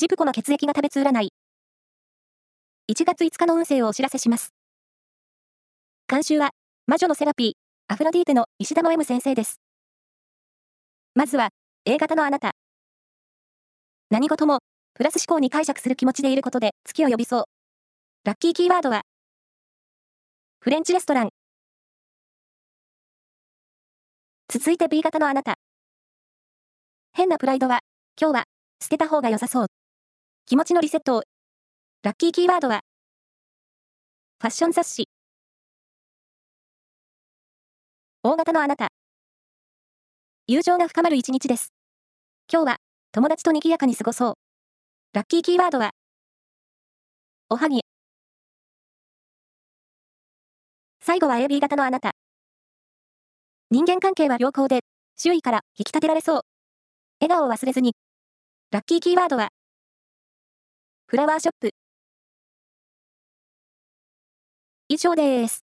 ジプコの血液が食べつ占い。1月5日の運勢をお知らせします。監修は、魔女のセラピー、アフロディーテの石田の M 先生です。まずは、A 型のあなた。何事も、プラス思考に解釈する気持ちでいることで月を呼びそう。ラッキーキーワードは、フレンチレストラン。続いて B 型のあなた。変なプライドは、今日は、捨てた方が良さそう。気持ちのリセットを。ラッキーキーワードは、ファッション雑誌。大型のあなた。友情が深まる一日です。今日は、友達と賑やかに過ごそう。ラッキーキーワードは、おはぎ。最後は AB 型のあなた。人間関係は良好で、周囲から引き立てられそう。笑顔を忘れずに。ラッキーキーワードは、フラワーショップ。以上です。